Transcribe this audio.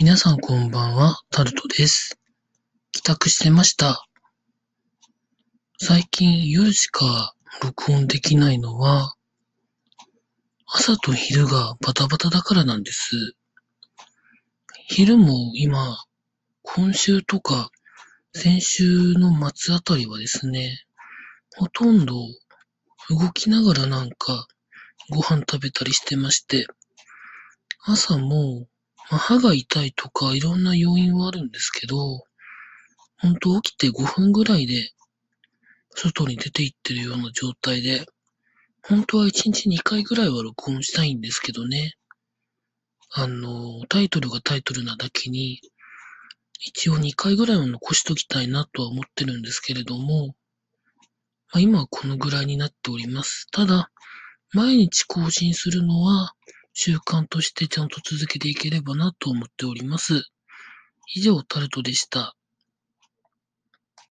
皆さんこんばんは、タルトです。帰宅してました。最近夜しか録音できないのは、朝と昼がバタバタだからなんです。昼も今、今週とか先週の末あたりはですね、ほとんど動きながらなんかご飯食べたりしてまして、朝もまあ、歯が痛いとかいろんな要因はあるんですけど、ほんと起きて5分ぐらいで外に出て行ってるような状態で、本当は1日2回ぐらいは録音したいんですけどね。あの、タイトルがタイトルなだけに、一応2回ぐらいは残しときたいなとは思ってるんですけれども、まあ、今はこのぐらいになっております。ただ、毎日更新するのは習慣としてちゃんと続けていければなと思っております。以上、タルトでした。